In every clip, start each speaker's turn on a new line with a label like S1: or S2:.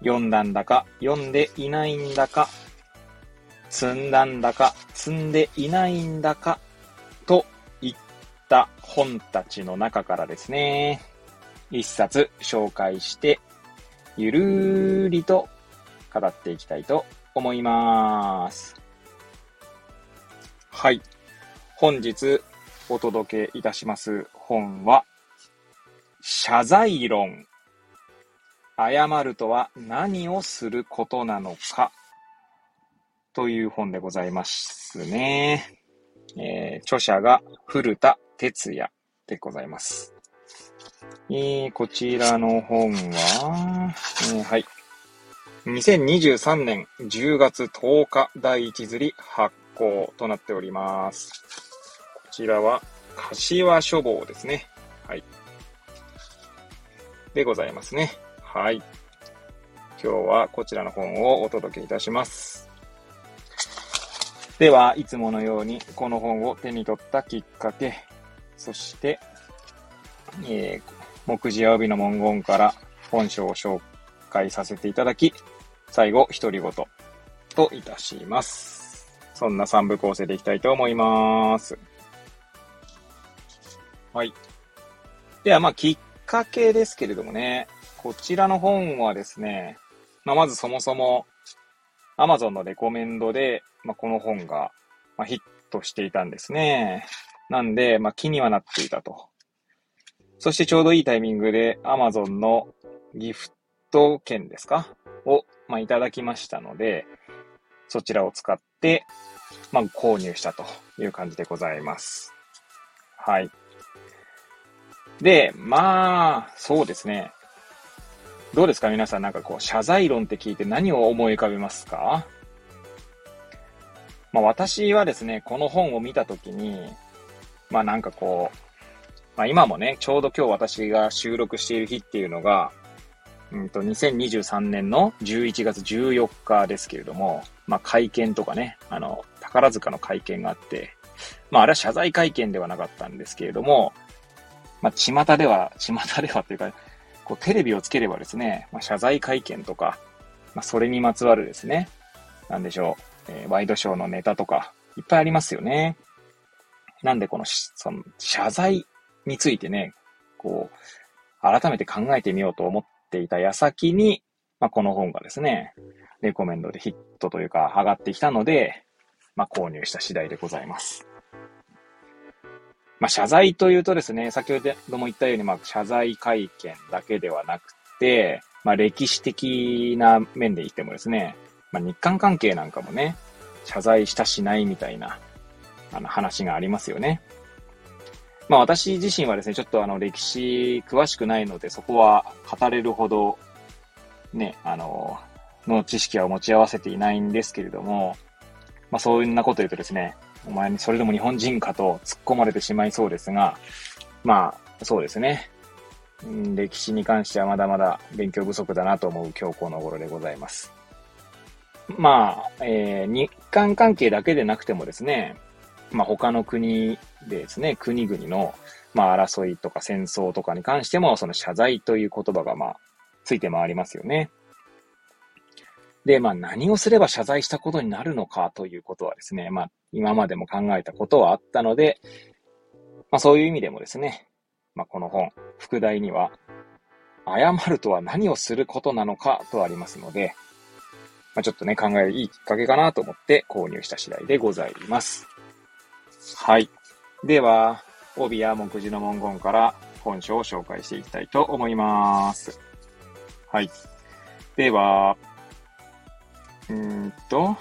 S1: 読んだんだか読んでいないんだか、積んだんだか積んでいないんだかといった本たちの中からですね、一冊紹介して、ゆるりと語っていきたいと思います。はい。本日お届けいたします本は、謝罪論。謝るとは何をすることなのか？という本でございますね。えー、著者が古田哲也でございます。えー、こちらの本は、えー、はい。2023年10月10日第一釣り発行となっております。こちらは、柏書房ですね。はい。でございますね。はい。今日はこちらの本をお届けいたします。では、いつものようにこの本を手に取ったきっかけ、そして、えー、目次や帯の文言から本書を紹介させていただき、最後、独り言といたします。そんな3部構成でいきたいと思います。はい。では、まあ、きっかけですけれどもね、こちらの本はですね、まあ、まずそもそも、Amazon のレコメンドで、まあ、この本が、ま、ヒットしていたんですね。なんで、まあ、気にはなっていたと。そしてちょうどいいタイミングで Amazon のギフト券ですか？をまあ、いただきましたので、そちらを使って、まあ、購入したという感じでございます。はい。で、まあ、そうですね。どうですか？皆さんなんかこう、謝罪論って聞いて何を思い浮かべますか？まあ私はですね、この本を見たときに、まあなんかこう、まあ今もね、ちょうど今日私が収録している日っていうのが、うんと、2023年の11月14日ですけれども、まあ、会見とかね、あの、宝塚の会見があって、まあ、あれは謝罪会見ではなかったんですけれども、まあ、巷では、巷ではっていうか、こう、テレビをつければですね、まあ、謝罪会見とか、まあ、それにまつわるですね、なんでしょう、えー、ワイドショーのネタとか、いっぱいありますよね。なんで、この、その、謝罪についてね、こう、改めて考えてみようと思っていた矢先に、まあ、この本がですね、レコメンドでヒットというか上がってきたので、まあ、購入した次第でございます。まあ、謝罪というとですね、先ほども言ったように、まあ、謝罪会見だけではなくて、まあ、歴史的な面で言ってもですね、まあ、日韓関係なんかもね、謝罪したしないみたいな、あの話がありますよね。まあ私自身はですね、ちょっとあの歴史詳しくないので、そこは語れるほど、ね、あの、の知識は持ち合わせていないんですけれども、まあそんなこと言うとですね、お前にそれでも日本人かと突っ込まれてしまいそうですが、まあそうですね。歴史に関してはまだまだ勉強不足だなと思う今日この頃でございます。まあ、えー、日韓関係だけでなくてもですね、まあ、他の国でですね、国々の、まあ、争いとか戦争とかに関しても、その謝罪という言葉が、まあ、ついて回りますよね。で、まあ、何をすれば謝罪したことになるのかということはですね、まあ、今までも考えたことはあったので、まあ、そういう意味でもですね、まあ、この本、副題には、謝るとは何をすることなのかとありますので、まあ、ちょっとね、考えるいいきっかけかなと思って購入した次第でございます。はい。では、帯や目次の文言から本書を紹介していきたいと思います。はい。では、うんと、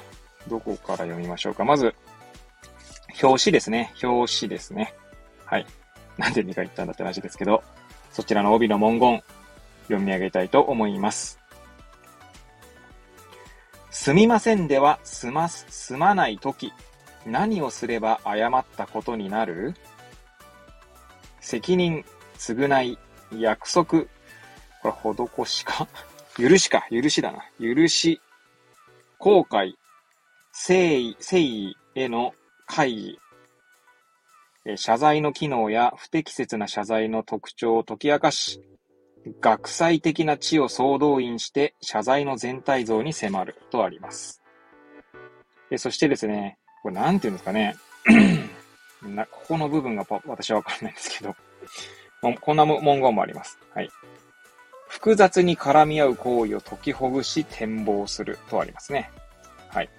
S1: どこから読みましょうか。まず、表紙ですね。表紙ですね。はい。なんで2回言ったんだって話ですけど、そちらの帯の文言、読み上げたいと思います。すみませんでは済ます、済まないとき、何をすれば誤ったことになる？責任、償い、約束、これ、施しか？許しか、許しだな。許し、後悔、誠意、誠意への会議、謝罪の機能や不適切な謝罪の特徴を解き明かし、学際的な知を総動員して謝罪の全体像に迫るとあります。でそしてですね、これなんて言うんですかね。なここの部分が私はわかんないんですけど、こんな文言もあります。はい。複雑に絡み合う行為を解きほぐし展望するとありますね。はい。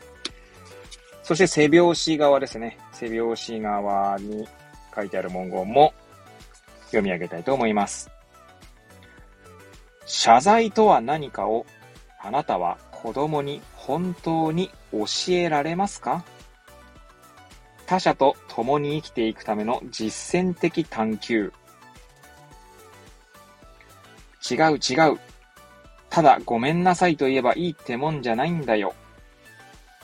S1: そして背拍子側ですね。背拍子側に書いてある文言も読み上げたいと思います。謝罪とは何かをあなたは子供に本当に教えられますか？他者と共に生きていくための実践的探求。違う違う。ただごめんなさいと言えばいいってもんじゃないんだよ。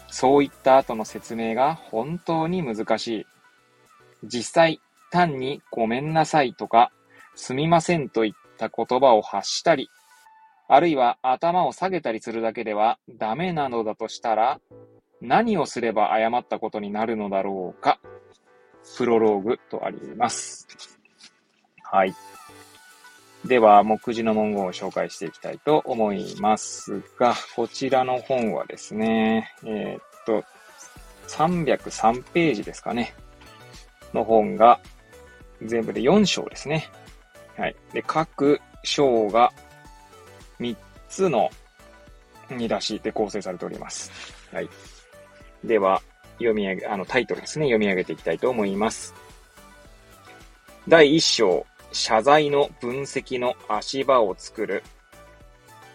S1: そういった後の説明が本当に難しい。実際、単にごめんなさいとか、すみませんといった言葉を発したり、あるいは頭を下げたりするだけではダメなのだとしたら、何をすれば誤ったことになるのだろうか。プロローグとあります。はい。では、目次の文言を紹介していきたいと思いますが、こちらの本はですね、えー、っと、303ページですかね、の本が全部で4章ですね。はい。で、各章が3つの見出しで構成されております。はい。では、読み上げ、あの、タイトルですね、読み上げていきたいと思います。第1章、謝罪の分析の足場を作る。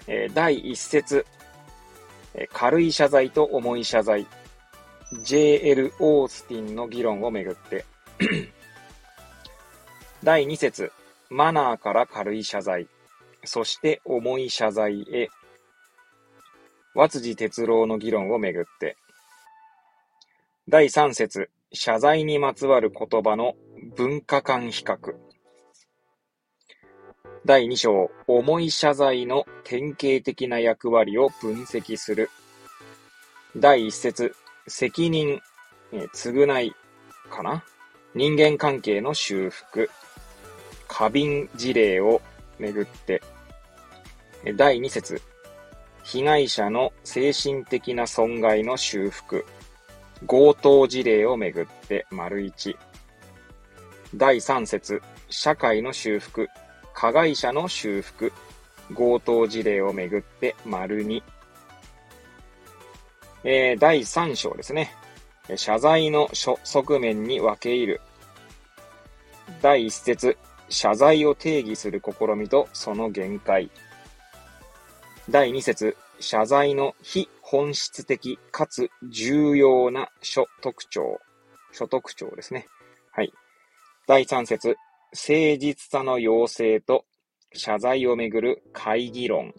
S1: えー、第1節、え軽い謝罪と重い謝罪。J.L. オースティンの議論をめぐって 第2節、マナーから軽い謝罪。そして重い謝罪へ。和辻哲郎の議論をめぐって。第3節、謝罪にまつわる言葉の文化間比較。第2章、重い謝罪の典型的な役割を分析する。第1節、責任、え償いかな？人間関係の修復。過敏事例をめぐって。第2節、被害者の精神的な損害の修復。強盗事例をめぐって、丸1。第3節、社会の修復、加害者の修復、強盗事例をめぐって、丸2。えー、第3章ですね。謝罪の側面に分け入る。第1節、謝罪を定義する試みとその限界。第2節、謝罪の非本質的かつ重要な諸特徴。諸特徴ですね。はい。第3節、誠実さの要請と謝罪をめぐる会議論。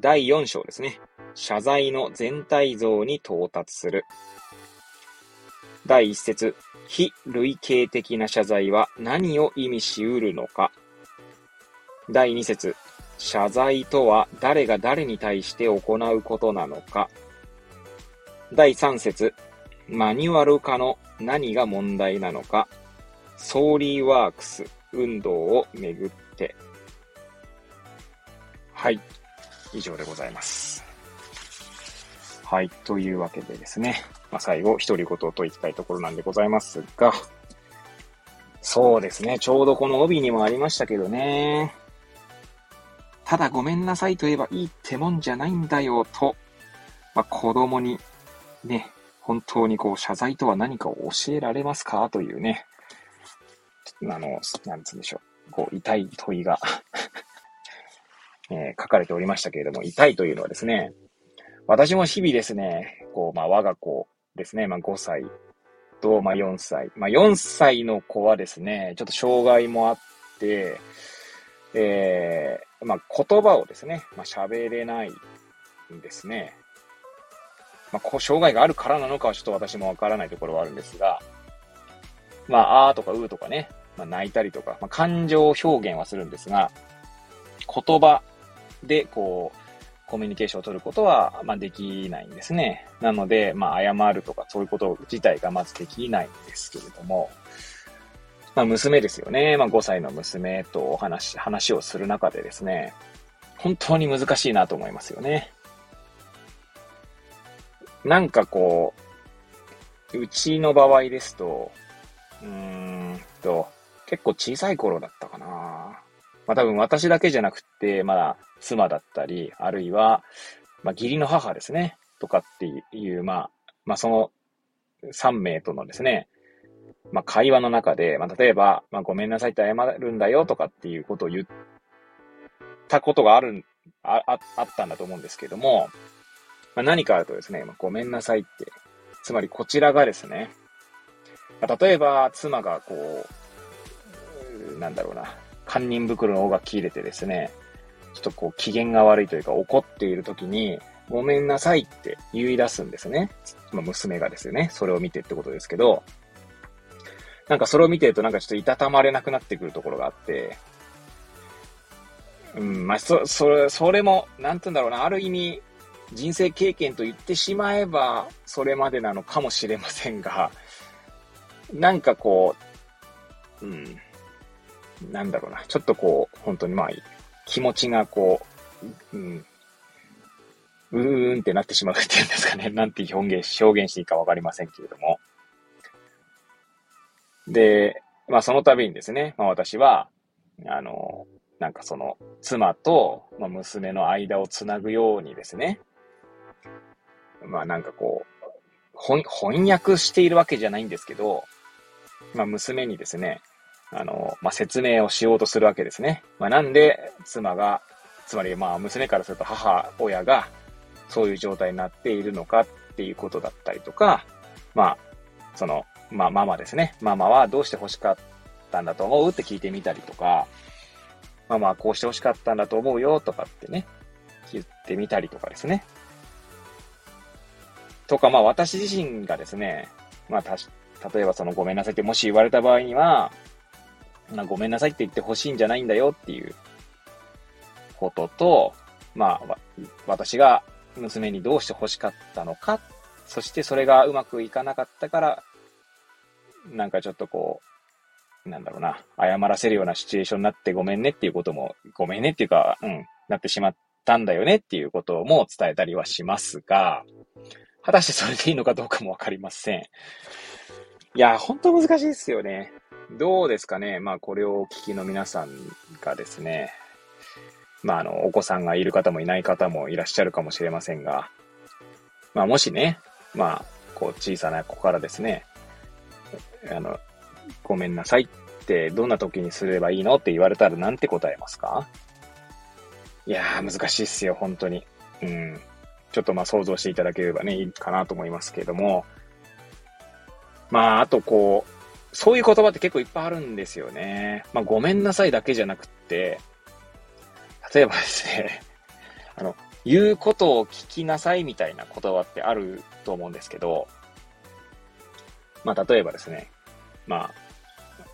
S1: 第4章ですね。謝罪の全体像に到達する。第1節、非類型的な謝罪は何を意味し得るのか。第2節、謝罪とは誰が誰に対して行うことなのか。第3節、マニュアル化の何が問題なのか。ソーリーワークス運動をめぐって。はい。以上でございます。はい。というわけでですね。まあ、最後、独り言といきたいところなんでございますが。そうですね。ちょうどこの帯にもありましたけどね。ただごめんなさいと言えばいいってもんじゃないんだよと、まあ、子供にね、本当にこう謝罪とは何かを教えられますか？というね、あの、なんつうんでしょう。こう、痛い問いが えー、書かれておりましたけれども、痛いというのはですね、私も日々ですね、こう、まあ、我が子ですね、まあ、5歳と、まあ、4歳。まあ、4歳の子はですね、ちょっと障害もあって、えー、まあ、言葉をですね、まあ、喋れないんですね。まあ、こう、障害があるからなのかはちょっと私もわからないところはあるんですが、まあ、あーとかうーとかね、まあ、泣いたりとか、まあ、感情表現はするんですが、言葉で、こう、コミュニケーションを取ることは、まあ、できないんですね。なので、まあ、謝るとか、そういうこと自体がまずできないんですけれども、まあ、娘ですよね。まあ、5歳の娘とお話、話をする中でですね、本当に難しいなと思いますよね。なんかこう、うちの場合ですと、うーんと、結構小さい頃だったかな。まあ多分私だけじゃなくて、まだ妻だったり、あるいは、まあ義理の母ですね、とかっていう、まあ、まあその3名とのですね、まあ会話の中で、まあ例えば、まあごめんなさいって謝るんだよとかっていうことを言ったことがある、ああったんだと思うんですけども、まあ、何かあるとですね、まあ、ごめんなさいって、つまりこちらがですね、まあ、例えば妻がこう、なんだろうな、堪忍袋の尾が切れてですね、ちょっとこう機嫌が悪いというか怒っている時に、ごめんなさいって言い出すんですね。まあ、娘がですよね。それを見てってことですけど、なんかそれを見てるとなんかちょっといたたまれなくなってくるところがあって、うん、まあ、そ、それ、それも、なんて言うんだろうな、ある意味、人生経験と言ってしまえば、それまでなのかもしれませんが、なんかこう、うん、なんだろうな、ちょっとこう、本当にまあ、気持ちがこう、うん、うーんってなってしまうっていうんですかね。なんて表現、表現していいかわかりませんけれども。で、まあその度にですね、まあ私は、あの、なんかその、妻と、まあ、娘の間をつなぐようにですね、まあなんかこう、翻訳しているわけじゃないんですけど、まあ娘にですね、あの、まあ説明をしようとするわけですね。まあなんで妻が、つまりまあ娘からすると母親がそういう状態になっているのかっていうことだったりとか、まあ、その、まあママですね。ママはどうして欲しかったんだと思うって聞いてみたりとか、まあまあこうして欲しかったんだと思うよとかってね、言ってみたりとかですね。とか、まあ私自身がですね、まあたし、例えばそのごめんなさいってもし言われた場合には、まあ、ごめんなさいって言ってほしいんじゃないんだよっていうことと、まあ、私が娘にどうして欲しかったのか、そしてそれがうまくいかなかったから、なんかちょっとこう、なんだろうな、謝らせるようなシチュエーションになってごめんねっていうことも、ごめんねっていうか、うん、なってしまったんだよねっていうことも伝えたりはしますが、果たしてそれでいいのかどうかもわかりません。いや、本当難しいですよね。どうですかね。まあ、これをお聞きの皆さんがですね、まあ、あの、お子さんがいる方もいない方もいらっしゃるかもしれませんが、まあ、もしね、まあ、こう、小さな子からですね、あの、ごめんなさいってどんな時にすればいいのって言われたらなんて答えますか？いやー、難しいっすよ、本当に。うん。ちょっとまあ想像していただければね、いいかなと思いますけれども、まあ、あとこう、そういう言葉って結構いっぱいあるんですよね。まあ、ごめんなさいだけじゃなくって、例えばですね、あの、言うことを聞きなさいみたいな言葉ってあると思うんですけど、まあ、例えばですね、まあ、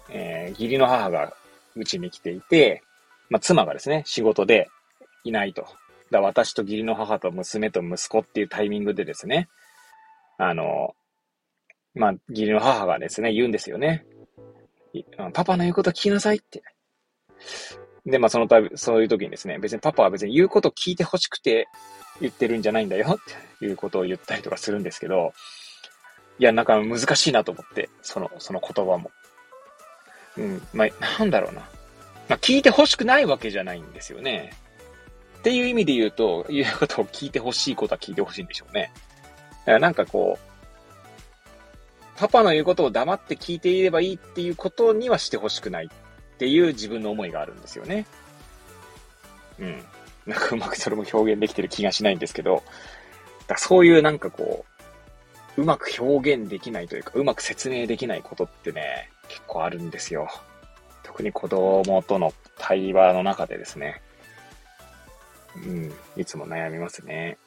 S1: えー、義理の母がうちに来ていて、まあ、妻がですね、仕事でいないと。だ私と義理の母と娘と息子っていうタイミングでですね、あの、まあ、義理の母がですね、言うんですよね。パパの言うこと聞きなさいって。で、まあ、そのたび、そういう時にですね、別にパパは別に言うこと聞いて欲しくて言ってるんじゃないんだよっていうことを言ったりとかするんですけど、いや、なんか難しいなと思って、その、その言葉も。うん、まあ、なんだろうな。まあ、聞いて欲しくないわけじゃないんですよね。っていう意味で言うと、言うことを聞いてほしいことは聞いてほしいんでしょうね。だからなんかこう、パパの言うことを黙って聞いていればいいっていうことにはしてほしくないっていう自分の思いがあるんですよね。うん。なんかうまくそれも表現できてる気がしないんですけど、だそういうなんかこう、うまく表現できないというか、うまく説明できないことってね、結構あるんですよ。特に子供との対話の中でですね。うん、いつも悩みますね。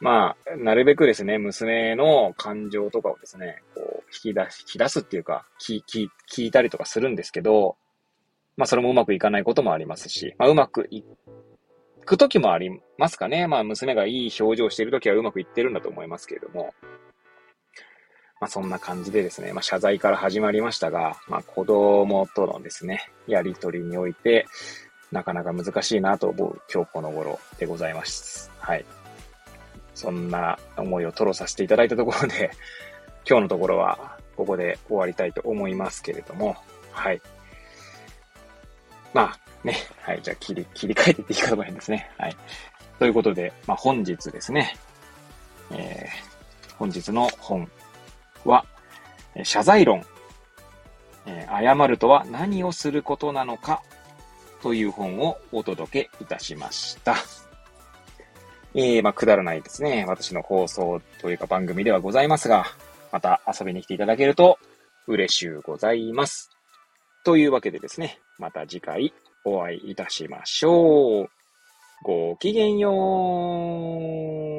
S1: まあ、なるべくですね、娘の感情とかをですね、こう、引き出し、引き出すっていうか、聞、聞、聞いたりとかするんですけど、まあ、それもうまくいかないこともありますし、まあ、うまくいく時もありますかね。まあ、娘がいい表情をしている時はうまくいってるんだと思いますけれども、まあ、そんな感じでですね、まあ、謝罪から始まりましたが、まあ、子供とのですね、やりとりにおいて、なかなか難しいなと思う今日この頃でございます。はい。そんな思いを吐露させていただいたところで、今日のところはここで終わりたいと思いますけれども、はい。まあ、ね、はい、じゃあ切り、切り替えていっていいかと思いますね。はい。ということで、まあ本日ですね、えー、本日の本は、謝罪論、えー、謝るとは何をすることなのかという本をお届けいたしました。えー、まあ、くだらないですね。私の放送というか番組ではございますが、また遊びに来ていただけると嬉しゅうございます。というわけでですね、また次回お会いいたしましょう。ごきげんよう。